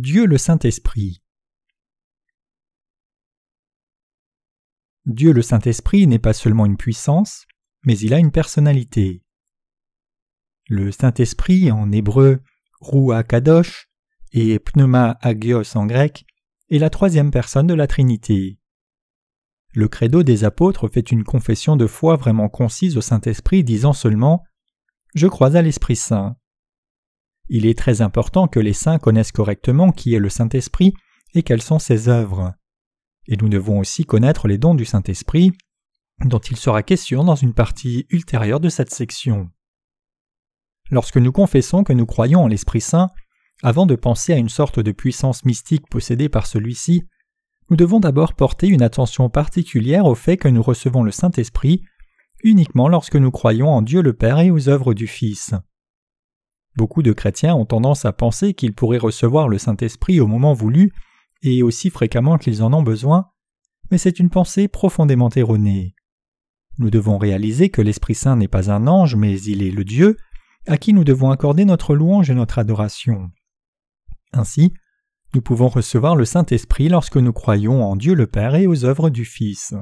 Dieu le Saint-Esprit. Dieu le Saint-Esprit n'est pas seulement une puissance, mais il a une personnalité. Le Saint-Esprit en hébreu Rua Kadosh et Pneuma Agios en grec est la troisième personne de la Trinité. Le credo des apôtres fait une confession de foi vraiment concise au Saint-Esprit disant seulement Je crois à l'Esprit Saint. Il est très important que les saints connaissent correctement qui est le Saint-Esprit et quelles sont ses œuvres. Et nous devons aussi connaître les dons du Saint-Esprit, dont il sera question dans une partie ultérieure de cette section. Lorsque nous confessons que nous croyons en l'Esprit Saint, avant de penser à une sorte de puissance mystique possédée par celui-ci, nous devons d'abord porter une attention particulière au fait que nous recevons le Saint-Esprit uniquement lorsque nous croyons en Dieu le Père et aux œuvres du Fils. Beaucoup de chrétiens ont tendance à penser qu'ils pourraient recevoir le Saint-Esprit au moment voulu et aussi fréquemment qu'ils en ont besoin, mais c'est une pensée profondément erronée. Nous devons réaliser que l'Esprit Saint n'est pas un ange, mais il est le Dieu, à qui nous devons accorder notre louange et notre adoration. Ainsi, nous pouvons recevoir le Saint-Esprit lorsque nous croyons en Dieu le Père et aux œuvres du Fils.